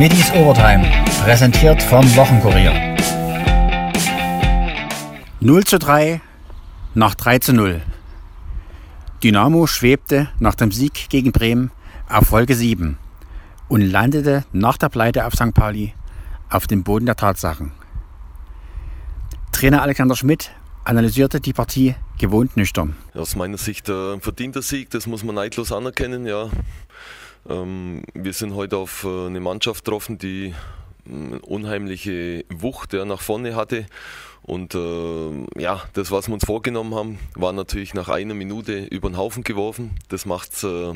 Schmittis Overtime, präsentiert vom Wochenkurier. 0 zu 3 nach 3 zu 0. Dynamo schwebte nach dem Sieg gegen Bremen auf Folge 7 und landete nach der Pleite auf St. Pauli auf dem Boden der Tatsachen. Trainer Alexander Schmidt analysierte die Partie gewohnt nüchtern. Aus meiner Sicht äh, ein verdienter Sieg, das muss man neidlos anerkennen. Ja. Ähm, wir sind heute auf äh, eine Mannschaft getroffen, die eine unheimliche Wucht ja, nach vorne hatte. Und äh, ja, das, was wir uns vorgenommen haben, war natürlich nach einer Minute über den Haufen geworfen. Das macht es äh,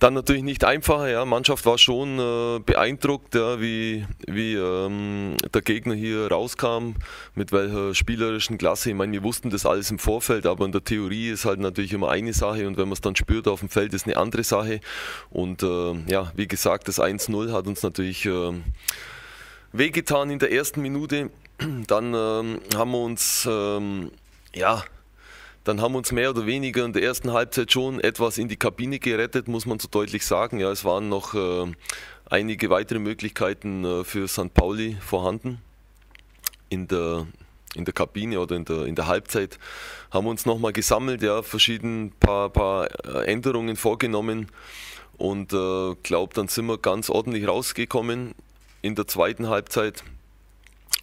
dann natürlich nicht einfacher. Ja. Mannschaft war schon äh, beeindruckt, ja, wie, wie ähm, der Gegner hier rauskam, mit welcher spielerischen Klasse. Ich meine, wir wussten das alles im Vorfeld, aber in der Theorie ist halt natürlich immer eine Sache und wenn man es dann spürt auf dem Feld, ist eine andere Sache. Und äh, ja, wie gesagt, das 1-0 hat uns natürlich äh, wehgetan in der ersten Minute. Dann ähm, haben wir uns ähm, ja dann haben uns mehr oder weniger in der ersten Halbzeit schon etwas in die Kabine gerettet, muss man so deutlich sagen. Ja, es waren noch äh, einige weitere Möglichkeiten äh, für St. Pauli vorhanden. In der, in der Kabine oder in der, in der Halbzeit haben uns nochmal gesammelt, ja, verschiedene paar, paar äh, Änderungen vorgenommen und äh, glaube, dann sind wir ganz ordentlich rausgekommen in der zweiten Halbzeit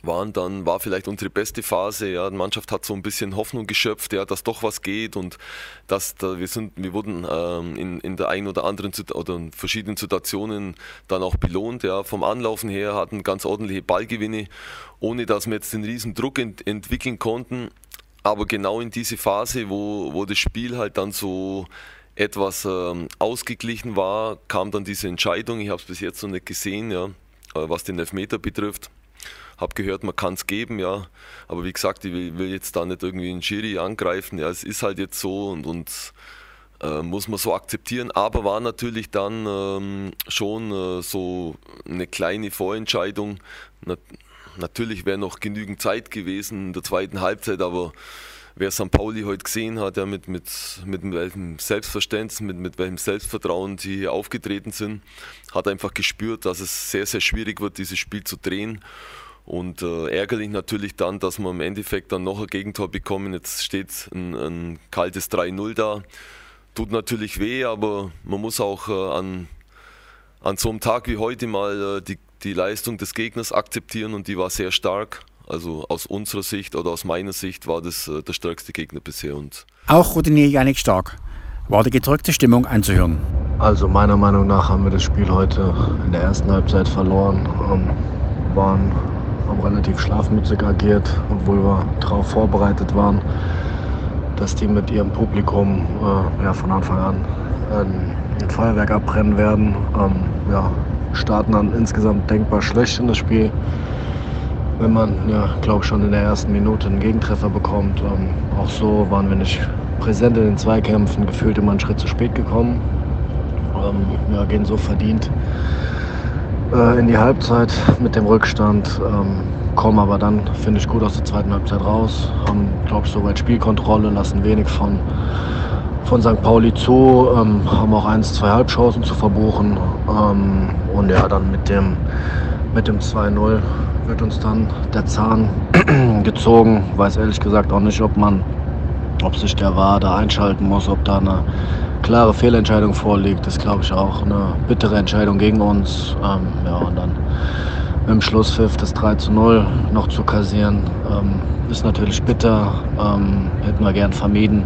waren dann, war vielleicht unsere beste Phase. Ja, die Mannschaft hat so ein bisschen Hoffnung geschöpft, ja, dass doch was geht und dass da, wir sind, wir wurden ähm, in, in der einen oder anderen oder in verschiedenen Situationen dann auch belohnt. Ja, vom Anlaufen her hatten ganz ordentliche Ballgewinne, ohne dass wir jetzt den riesen Druck ent entwickeln konnten. Aber genau in diese Phase, wo, wo das Spiel halt dann so etwas ähm, ausgeglichen war, kam dann diese Entscheidung. Ich habe es bis jetzt noch nicht gesehen, ja, äh, was den Elfmeter betrifft habe gehört, man kann es geben, ja. Aber wie gesagt, ich will, will, jetzt da nicht irgendwie einen Schiri angreifen. Ja, es ist halt jetzt so und, und äh, muss man so akzeptieren. Aber war natürlich dann ähm, schon äh, so eine kleine Vorentscheidung. Na, natürlich wäre noch genügend Zeit gewesen in der zweiten Halbzeit, aber wer St. Pauli heute gesehen hat, ja, mit, mit, mit welchem Selbstverständnis, mit, mit welchem Selbstvertrauen sie hier aufgetreten sind, hat einfach gespürt, dass es sehr, sehr schwierig wird, dieses Spiel zu drehen. Und äh, ärgerlich natürlich dann, dass wir im Endeffekt dann noch ein Gegentor bekommen. Jetzt steht ein, ein kaltes 3-0 da. Tut natürlich weh, aber man muss auch äh, an, an so einem Tag wie heute mal äh, die, die Leistung des Gegners akzeptieren und die war sehr stark. Also aus unserer Sicht oder aus meiner Sicht war das äh, der stärkste Gegner bisher. Und auch Routinier Janik Stark war die gedrückte Stimmung anzuhören. Also meiner Meinung nach haben wir das Spiel heute in der ersten Halbzeit verloren. Ähm, waren haben relativ schlafmützig agiert, obwohl wir darauf vorbereitet waren, dass die mit ihrem Publikum äh, ja, von Anfang an ein, ein Feuerwerk abbrennen werden. Ähm, ja, starten dann insgesamt denkbar schlecht in das Spiel. Wenn man, ja, glaube schon in der ersten Minute einen Gegentreffer bekommt. Ähm, auch so waren wir nicht präsent in den Zweikämpfen, gefühlt immer einen Schritt zu spät gekommen. Ähm, ja, gehen so verdient äh, in die Halbzeit mit dem Rückstand. Ähm, kommen aber dann, finde ich, gut aus der zweiten Halbzeit raus. Haben, glaube ich, soweit Spielkontrolle, lassen wenig von, von St. Pauli zu. Ähm, haben auch eins, zwei Halbchancen zu verbuchen. Ähm, und ja, dann mit dem, mit dem 2-0 wird uns dann der Zahn gezogen. Weiß ehrlich gesagt auch nicht, ob man, ob sich der War da einschalten muss, ob da eine klare Fehlentscheidung vorliegt, ist, glaube ich, auch eine bittere Entscheidung gegen uns. Ähm, ja, und dann dem Schlusspfiff das 3 zu 0 noch zu kassieren, ähm, ist natürlich bitter, ähm, hätten wir gern vermieden.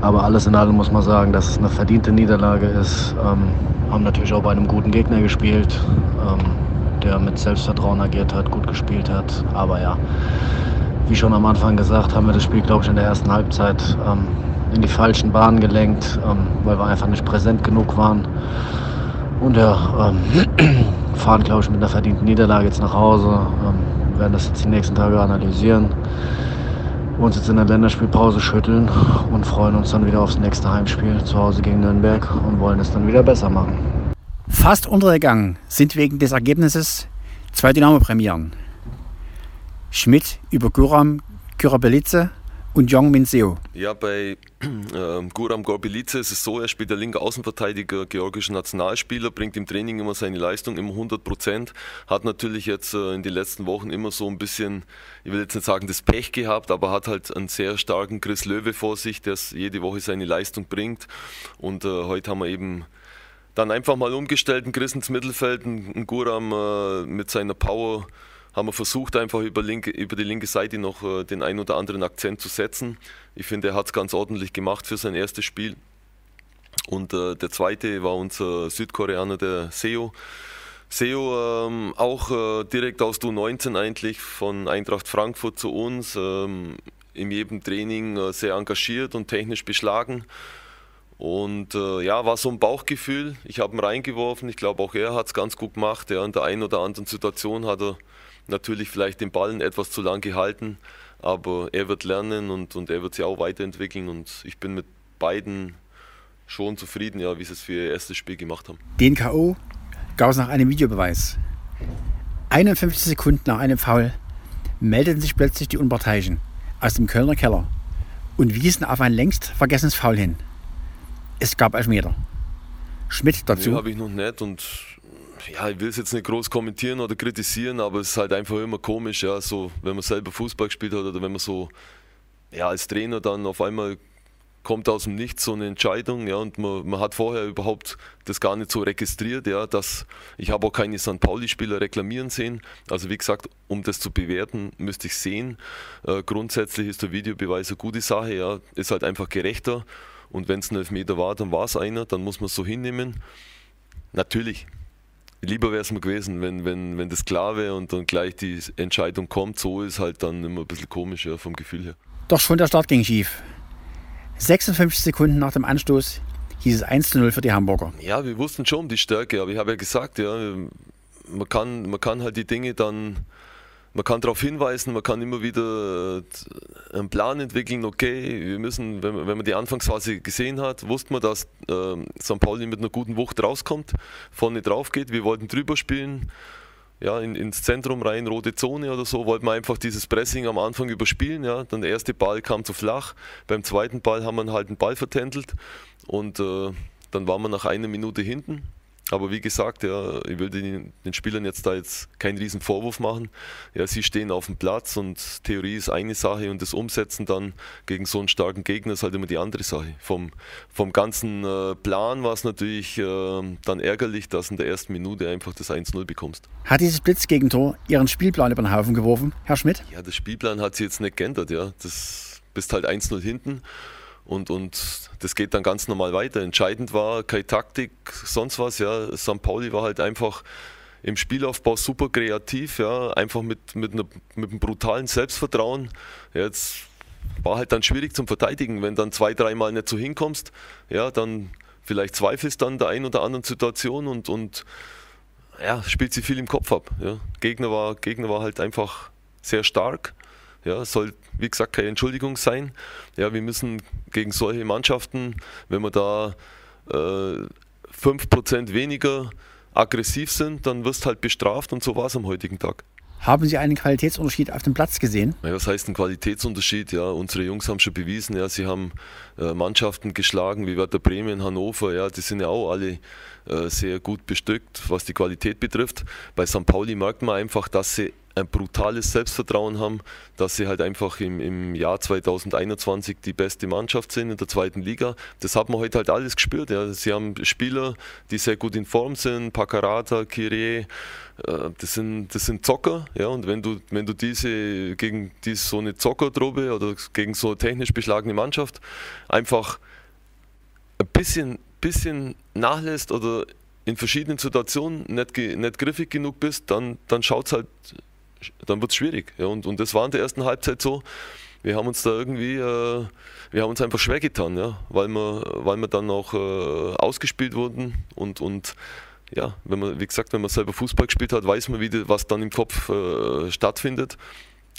Aber alles in allem muss man sagen, dass es eine verdiente Niederlage ist. Ähm, haben natürlich auch bei einem guten Gegner gespielt, ähm, der mit Selbstvertrauen agiert hat, gut gespielt hat. Aber ja, wie schon am Anfang gesagt, haben wir das Spiel, glaube ich, in der ersten Halbzeit ähm, in die falschen Bahnen gelenkt, ähm, weil wir einfach nicht präsent genug waren. Und ja, ähm, fahren, glaube ich, mit einer verdienten Niederlage jetzt nach Hause. Ähm, werden das jetzt die nächsten Tage analysieren. Uns jetzt in der Länderspielpause schütteln und freuen uns dann wieder aufs nächste Heimspiel zu Hause gegen Nürnberg und wollen es dann wieder besser machen. Fast untergegangen sind wegen des Ergebnisses zwei Dynamo-Premieren. Schmidt über Guram Kyrabelitze und Jong Min Seo. Ja, bei äh, Guram Gorbilice ist es so, er spielt der linke Außenverteidiger, georgischer Nationalspieler, bringt im Training immer seine Leistung, immer 100 Prozent. Hat natürlich jetzt äh, in den letzten Wochen immer so ein bisschen, ich will jetzt nicht sagen das Pech gehabt, aber hat halt einen sehr starken Chris Löwe vor sich, der jede Woche seine Leistung bringt. Und äh, heute haben wir eben dann einfach mal umgestellt, einen Chris ins Mittelfeld, einen Guram äh, mit seiner Power haben wir versucht, einfach über, linke, über die linke Seite noch äh, den ein oder anderen Akzent zu setzen. Ich finde, er hat es ganz ordentlich gemacht für sein erstes Spiel. Und äh, der zweite war unser Südkoreaner, der Seo. Seo ähm, auch äh, direkt aus Du19 eigentlich von Eintracht Frankfurt zu uns. Ähm, in jedem Training äh, sehr engagiert und technisch beschlagen. Und äh, ja, war so ein Bauchgefühl. Ich habe ihn reingeworfen. Ich glaube, auch er hat es ganz gut gemacht. Ja, in der einen oder anderen Situation hat er natürlich vielleicht den Ballen etwas zu lang gehalten, aber er wird lernen und, und er wird sich auch weiterentwickeln und ich bin mit beiden schon zufrieden, ja, wie sie es für ihr erstes Spiel gemacht haben. Den K.O. gab es nach einem Videobeweis. 51 Sekunden nach einem Foul meldeten sich plötzlich die Unparteiischen aus dem Kölner Keller und wiesen auf ein längst vergessenes Foul hin. Es gab Elfmeter. Schmidt dazu. Nee, habe ich noch nicht und ja, ich will es jetzt nicht groß kommentieren oder kritisieren, aber es ist halt einfach immer komisch, ja, so, wenn man selber Fußball gespielt hat oder wenn man so, ja, als Trainer dann auf einmal kommt aus dem Nichts so eine Entscheidung, ja, und man, man hat vorher überhaupt das gar nicht so registriert, ja, dass ich habe auch keine St. Pauli-Spieler reklamieren sehen. Also wie gesagt, um das zu bewerten, müsste ich sehen. Äh, grundsätzlich ist der Videobeweis eine gute Sache, ja, ist halt einfach gerechter. Und wenn es ein Elfmeter war, dann war es einer, dann muss man es so hinnehmen. Natürlich, lieber wäre es mir gewesen, wenn, wenn, wenn das klar wäre und dann gleich die Entscheidung kommt. So ist halt dann immer ein bisschen komisch ja, vom Gefühl her. Doch schon der Start ging schief. 56 Sekunden nach dem Anstoß hieß es 1 zu 0 für die Hamburger. Ja, wir wussten schon um die Stärke, aber ich habe ja gesagt, ja, man kann, man kann halt die Dinge dann man kann darauf hinweisen, man kann immer wieder äh, einen Plan entwickeln, okay, wir müssen, wenn man, wenn man die Anfangsphase gesehen hat, wusste man, dass äh, St. Pauli mit einer guten Wucht rauskommt, vorne drauf geht, wir wollten drüber spielen, ja, in, ins Zentrum rein, rote Zone oder so, wollten wir einfach dieses Pressing am Anfang überspielen, ja, dann der erste Ball kam zu flach, beim zweiten Ball haben wir halt einen Ball vertändelt und äh, dann waren wir nach einer Minute hinten, aber wie gesagt, ja, ich will den, den, Spielern jetzt da jetzt keinen riesen Vorwurf machen. Ja, sie stehen auf dem Platz und Theorie ist eine Sache und das Umsetzen dann gegen so einen starken Gegner ist halt immer die andere Sache. Vom, vom ganzen äh, Plan war es natürlich äh, dann ärgerlich, dass in der ersten Minute einfach das 1-0 bekommst. Hat dieses Blitzgegentor Ihren Spielplan über den Haufen geworfen, Herr Schmidt? Ja, der Spielplan hat sich jetzt nicht geändert. Ja. Das bist halt 1-0 hinten und, und das geht dann ganz normal weiter. Entscheidend war keine Taktik, sonst was. Ja. St. Pauli war halt einfach im Spielaufbau super kreativ, ja. einfach mit, mit, einer, mit einem brutalen Selbstvertrauen. Jetzt war halt dann schwierig zum Verteidigen, wenn dann zwei, dreimal nicht so hinkommst, ja, dann vielleicht zweifelst dann der einen oder anderen Situation und, und ja, spielt sie viel im Kopf ab. Ja. Gegner, war, Gegner war halt einfach sehr stark ja, soll, wie gesagt, keine Entschuldigung sein. Ja, wir müssen gegen solche Mannschaften, wenn wir da äh, 5% weniger aggressiv sind, dann wirst halt bestraft und so war es am heutigen Tag. Haben Sie einen Qualitätsunterschied auf dem Platz gesehen? Ja, was heißt ein Qualitätsunterschied? Ja, unsere Jungs haben schon bewiesen, ja, sie haben äh, Mannschaften geschlagen wie Werder Bremen, Hannover, ja, die sind ja auch alle äh, sehr gut bestückt, was die Qualität betrifft. Bei St. Pauli merkt man einfach, dass sie ein brutales Selbstvertrauen haben, dass sie halt einfach im, im Jahr 2021 die beste Mannschaft sind in der zweiten Liga. Das hat man heute halt alles gespürt. Ja. Sie haben Spieler, die sehr gut in Form sind, Pacarata, Kyrie, äh, das sind, das sind Zocker. Ja. Und wenn du, wenn du diese gegen diese, so eine Zockertruppe oder gegen so eine technisch beschlagene Mannschaft einfach ein bisschen, bisschen nachlässt oder in verschiedenen Situationen nicht, nicht griffig genug bist, dann, dann schaut es halt dann wird es schwierig. Ja, und, und das war in der ersten Halbzeit so. Wir haben uns da irgendwie, äh, wir haben uns einfach schwer getan, ja, weil wir, weil wir dann auch äh, ausgespielt wurden und, und ja, wenn man, wie gesagt, wenn man selber Fußball gespielt hat, weiß man, wie, was dann im Kopf äh, stattfindet.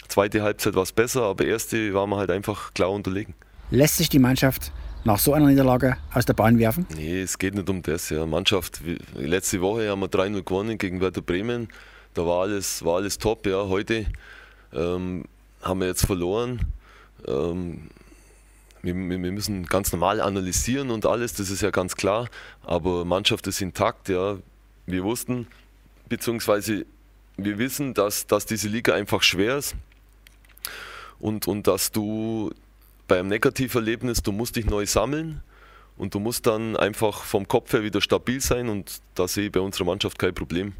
Zweite Halbzeit war es besser, aber erste war man halt einfach klar unterlegen. Lässt sich die Mannschaft nach so einer Niederlage aus der Bahn werfen? Nee, es geht nicht um das. Ja. Mannschaft, letzte Woche haben wir 3-0 gewonnen gegen Werder Bremen da war alles, war alles top. Ja. Heute ähm, haben wir jetzt verloren. Ähm, wir, wir, müssen ganz normal analysieren und alles, das ist ja ganz klar. Aber Mannschaft ist intakt, ja. Wir wussten, beziehungsweise wir wissen, dass, dass diese Liga einfach schwer ist und, und dass du beim Negativerlebnis, du musst dich neu sammeln und du musst dann einfach vom Kopf her wieder stabil sein und da sehe ich bei unserer Mannschaft kein Problem.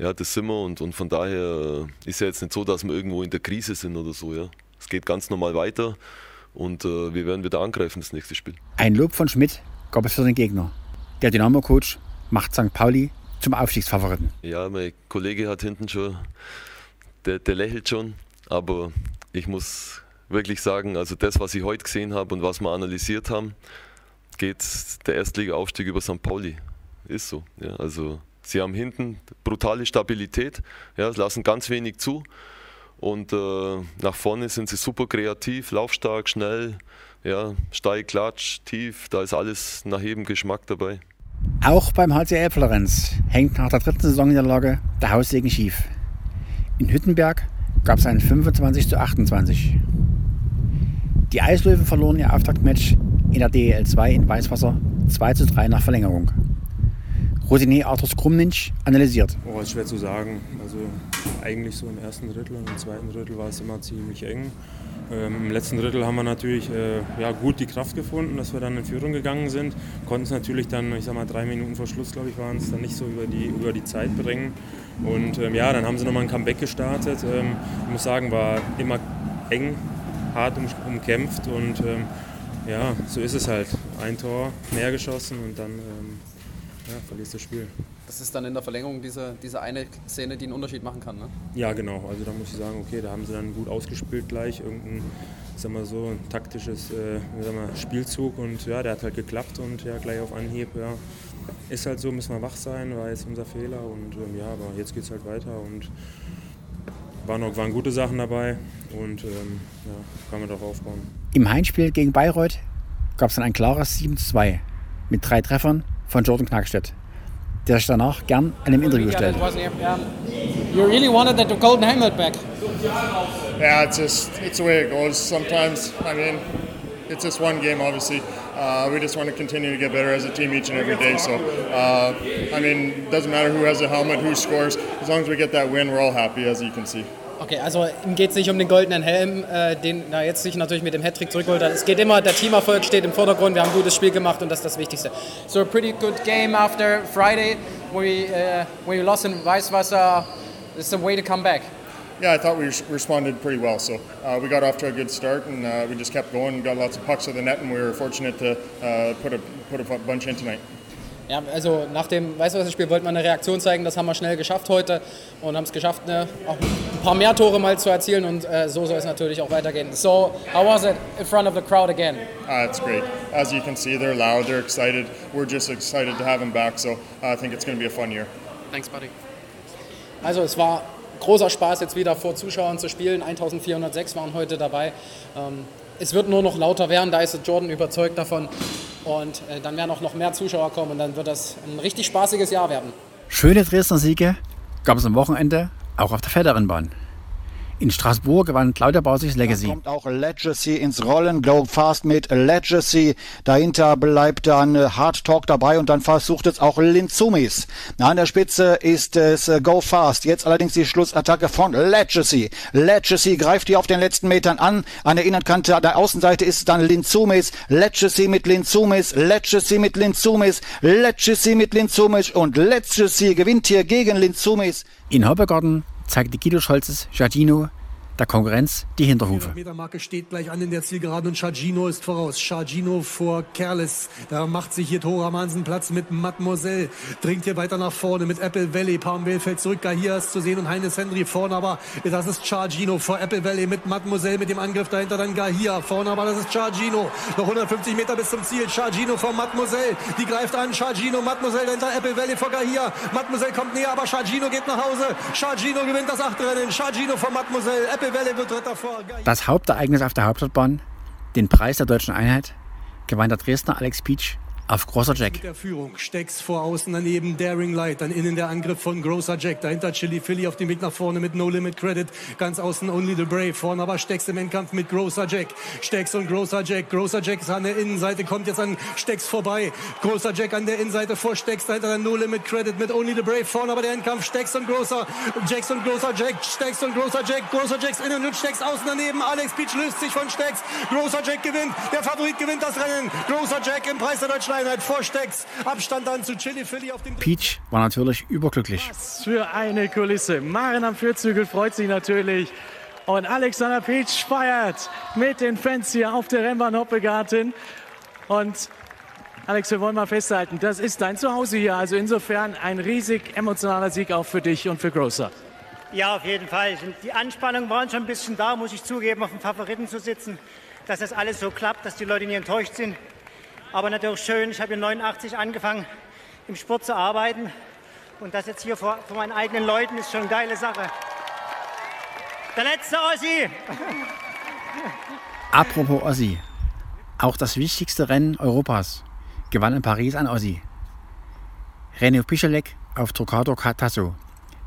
Ja, das sind wir und, und von daher ist ja jetzt nicht so, dass wir irgendwo in der Krise sind oder so. Ja. Es geht ganz normal weiter und äh, wir werden wieder angreifen das nächste Spiel. Ein Lob von Schmidt gab es für den Gegner. Der Dynamo-Coach macht St. Pauli zum Aufstiegsfavoriten. Ja, mein Kollege hat hinten schon, der, der lächelt schon, aber ich muss wirklich sagen, also das, was ich heute gesehen habe und was wir analysiert haben, geht der Erstliga-Aufstieg über St. Pauli. Ist so. Ja, also sie haben hinten brutale Stabilität, ja, lassen ganz wenig zu und äh, nach vorne sind sie super kreativ, laufstark, schnell, ja, steil, klatsch, tief, da ist alles nach jedem Geschmack dabei. Auch beim HCL Florenz hängt nach der dritten Saisonniederlage der Haussegen schief. In Hüttenberg gab es ein 25 zu 28. Die Eislöwen verloren ihr Auftaktmatch in der DEL 2 in Weißwasser 2 zu 3 nach Verlängerung. Routinier Arthurs Krumninch analysiert. Oh, ist schwer zu sagen. Also eigentlich so im ersten Drittel und im zweiten Drittel war es immer ziemlich eng. Ähm, Im letzten Drittel haben wir natürlich äh, ja, gut die Kraft gefunden, dass wir dann in Führung gegangen sind. Konnten es natürlich dann, ich sag mal, drei Minuten vor Schluss, glaube ich, waren es dann nicht so über die, über die Zeit bringen. Und ähm, ja, dann haben sie nochmal ein Comeback gestartet. Ähm, ich muss sagen, war immer eng, hart um, umkämpft und ähm, ja, so ist es halt. Ein Tor mehr geschossen und dann ähm, ja, verlierst das Spiel. Das ist dann in der Verlängerung diese, diese eine Szene, die einen Unterschied machen kann, ne? Ja, genau. Also da muss ich sagen, okay, da haben sie dann gut ausgespielt gleich. Irgendein, sag mal so, ein taktisches äh, sag mal, Spielzug und ja, der hat halt geklappt und ja, gleich auf Anhieb, ja. Ist halt so, müssen wir wach sein, war jetzt unser Fehler und ähm, ja, aber jetzt geht es halt weiter und waren, auch, waren gute Sachen dabei und ähm, ja, kann man darauf aufbauen. Im Heimspiel gegen Bayreuth gab es dann ein klares 7 2 mit drei Treffern von Jordan Knackstedt der sich danach gern einem Interview stellt. You really wanted the golden helmet back. Yeah, it's just it's the way it goes. Sometimes, I mean, it's just one game, obviously. Uh, we just want to continue to get better as a team each and every day. So, uh, I mean, it doesn't matter who has a helmet, who scores. As long as we get that win, we're all happy, as you can see. Okay, also ihm geht es nicht um den goldenen Helm, äh, den er jetzt sich natürlich mit dem Hattrick zurückholt. Es geht immer, der Teamerfolg steht im Vordergrund. Wir haben ein gutes Spiel gemacht und das ist das Wichtigste. So a pretty good game after Friday, we uh, we lost in Weißwasser. It's a way to come back. Yeah, I thought we responded pretty well. So uh, we got off to a good start, and uh, we just kept going. Got lots of pucks to the net, and we were fortunate to uh, put a put a bunch in tonight. Ja, also nach dem Weißwasserspiel wollten wir eine Reaktion zeigen, das haben wir schnell geschafft heute und haben es geschafft, ne, auch paar mehr Tore mal zu erzielen und äh, so soll es natürlich auch weitergehen. So, how was it in front of the crowd again? Uh, it's great. As you can see, they're loud, they're excited. We're just excited to have them back, so I think it's going to be a fun year. Thanks, buddy. Also es war großer Spaß, jetzt wieder vor Zuschauern zu spielen. 1406 waren heute dabei. Ähm, es wird nur noch lauter werden, da ist Jordan überzeugt davon. Und äh, dann werden auch noch mehr Zuschauer kommen und dann wird das ein richtig spaßiges Jahr werden. Schöne Dresdner Siege gab es am Wochenende auch auf der Federinbahn. In Straßburg gewann Claudia Bausichs Legacy. Da kommt auch Legacy ins Rollen, Go Fast mit Legacy. Dahinter bleibt dann äh, Hard Talk dabei und dann versucht es auch Linzumis. An der Spitze ist es äh, Go Fast. Jetzt allerdings die Schlussattacke von Legacy. Legacy greift hier auf den letzten Metern an. An der Innerkante, an der Außenseite ist es dann Linzumis. Legacy mit Linzumis. Legacy mit Linzumis. Legacy mit Linzumis. Und Legacy gewinnt hier gegen Linzumis. In Hoppegarten zeigte Guido Scholzes Giardino der Konkurrenz die Hinterhufe. Die Metermarke steht gleich an in der Zielgerade und Chargino ist voraus. Chargino vor Kerles. Da macht sich hier Tora Mansen Platz mit Mademoiselle. Dringt hier weiter nach vorne mit Apple Valley. Palmvale fällt zurück. Hier ist zu sehen und Heines Henry vorne. Aber das ist Chargino vor Apple Valley mit Mademoiselle mit dem Angriff dahinter. Dann Gahia vorne. Aber das ist Chargino. Noch 150 Meter bis zum Ziel. Chargino vor Mademoiselle. Die greift an. Chargino, Mademoiselle dahinter. Apple Valley vor Gahia. Mademoiselle kommt näher. Aber Chargino geht nach Hause. Chargino gewinnt das Achtrennen. Chargino vor Mademoiselle. Apple das Hauptereignis auf der Hauptstadtbahn, den Preis der deutschen Einheit, gewann der Dresdner Alex Pietsch auf großer Jack. Mit der Führung. Stecks vor außen daneben, Daring Light. Dann innen der Angriff von Großer Jack. Dahinter Chili Philly auf dem Weg nach vorne mit No Limit Credit. Ganz außen Only the Brave. Vorne aber Stecks im Endkampf mit Großer Jack. Stecks und Großer Jack. Großer Jack ist an der Innenseite, kommt jetzt an Stecks vorbei. Großer Jack an der Innenseite vor Stecks. Dahinter dann No Limit Credit mit Only the Brave. Vorne aber der Endkampf. Stecks und Großer. Jacks und Großer Jack. Stecks und Großer Jack. Großer Jacks innen und Stecks außen daneben. Alex Beach löst sich von Stecks. Großer Jack gewinnt. Der Favorit gewinnt das Rennen. Großer Jack im Preis der deutschen Einheit vor Stecks. Abstand dann zu Chili Philly auf dem Peach war natürlich überglücklich. Was für eine Kulisse. Maren am Vierzügel freut sich natürlich. Und Alexander Peach feiert mit den Fans hier auf der Rennbahn Hoppegarten. Und Alex, wir wollen mal festhalten, das ist dein Zuhause hier. Also insofern ein riesig emotionaler Sieg auch für dich und für Großer. Ja, auf jeden Fall. Die Anspannung war schon ein bisschen da, muss ich zugeben, auf dem Favoriten zu sitzen. Dass das alles so klappt, dass die Leute nicht enttäuscht sind. Aber natürlich schön, ich habe in 89 angefangen, im Sport zu arbeiten. Und das jetzt hier vor, vor meinen eigenen Leuten ist schon eine geile Sache. Der letzte Ossi! Apropos Ossi. Auch das wichtigste Rennen Europas gewann in Paris ein Ossi. René Pichelek auf Trocador Tasso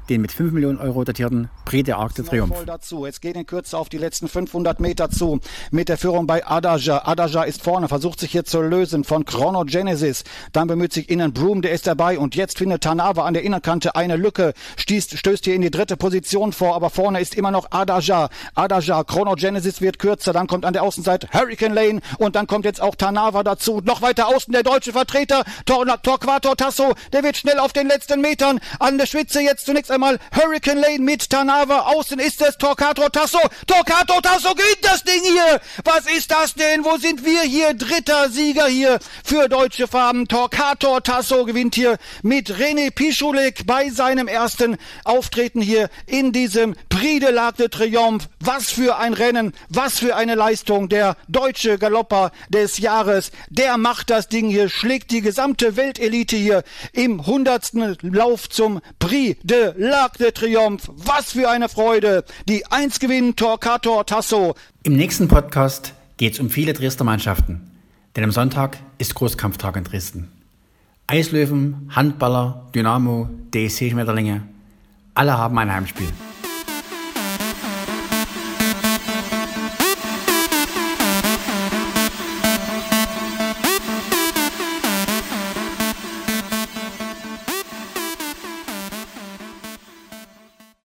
den mit 5 Millionen Euro datierten Prix de Arc de Triomphe. dazu. Jetzt geht in Kürze auf die letzten 500 Meter zu. Mit der Führung bei Adaja. Adaja ist vorne, versucht sich hier zu lösen von Chronogenesis. Dann bemüht sich innen Broom, der ist dabei. Und jetzt findet Tanava an der Innerkante eine Lücke. Stießt, stößt hier in die dritte Position vor, aber vorne ist immer noch Adaja. Adaja, Chronogenesis wird kürzer. Dann kommt an der Außenseite Hurricane Lane und dann kommt jetzt auch Tanava dazu. Noch weiter außen der deutsche Vertreter Tor Torquato Tasso. Der wird schnell auf den letzten Metern an der Spitze jetzt zunächst einmal Hurricane Lane mit Tanava. Außen ist es Torquato Tasso. Torquato Tasso gewinnt das Ding hier. Was ist das denn? Wo sind wir hier? Dritter Sieger hier für deutsche Farben. Torquato Tasso gewinnt hier mit René Pischulek bei seinem ersten Auftreten hier in diesem Prix de l'Arc de Triomphe. Was für ein Rennen, was für eine Leistung. Der deutsche Galopper des Jahres, der macht das Ding hier, schlägt die gesamte Weltelite hier im hundertsten Lauf zum Prix de l'Arc de Triomphe. Was für eine Freude. Die 1 gewinnt Torquato Tasso. Im nächsten Podcast geht es um viele Dresdner Mannschaften. Denn am Sonntag ist Großkampftag in Dresden. Eislöwen, Handballer, Dynamo, DSC Schmetterlinge, alle haben ein Heimspiel.